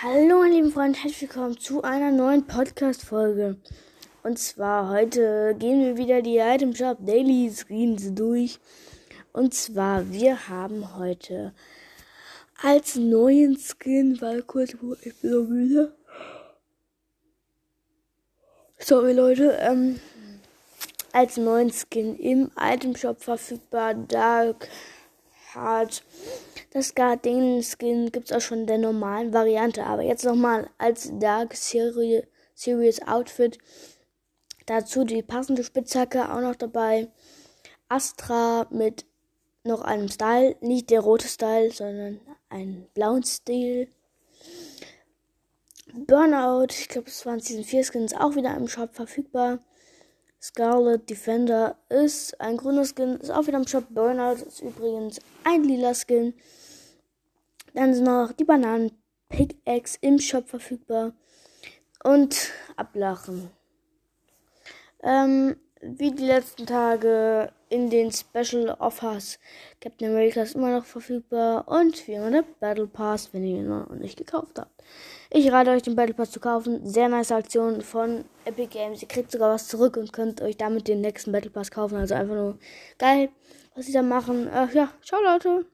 Hallo meine lieben Freunde, herzlich willkommen zu einer neuen Podcast-Folge. Und zwar heute gehen wir wieder die Item Shop Daily Screens durch. Und zwar, wir haben heute als neuen Skin, weil kurz, ich bin so müde. Sorry Leute, ähm, als neuen Skin im Item Shop verfügbar Dark Heart. Das Guardian Skin gibt es auch schon in der normalen Variante, aber jetzt nochmal als Dark Series Outfit. Dazu die passende Spitzhacke auch noch dabei. Astra mit noch einem Style, nicht der rote Style, sondern einen blauen Stil. Burnout, ich glaube, es waren Season 4 Skins auch wieder im Shop verfügbar. Scarlet Defender ist ein grüner Skin, ist auch wieder im Shop. Burnout ist übrigens ein lila Skin. Dann sind noch die Bananen Pickaxe im Shop verfügbar. Und Ablachen. Ähm, wie die letzten Tage in den Special Offers. Captain America ist immer noch verfügbar und wie immer der Battle Pass, wenn ihr ihn noch nicht gekauft habt. Ich rate euch, den Battle Pass zu kaufen. Sehr nice Aktion von Epic Games. Ihr kriegt sogar was zurück und könnt euch damit den nächsten Battle Pass kaufen. Also einfach nur geil, was sie da machen. Äh, ja, ciao Leute.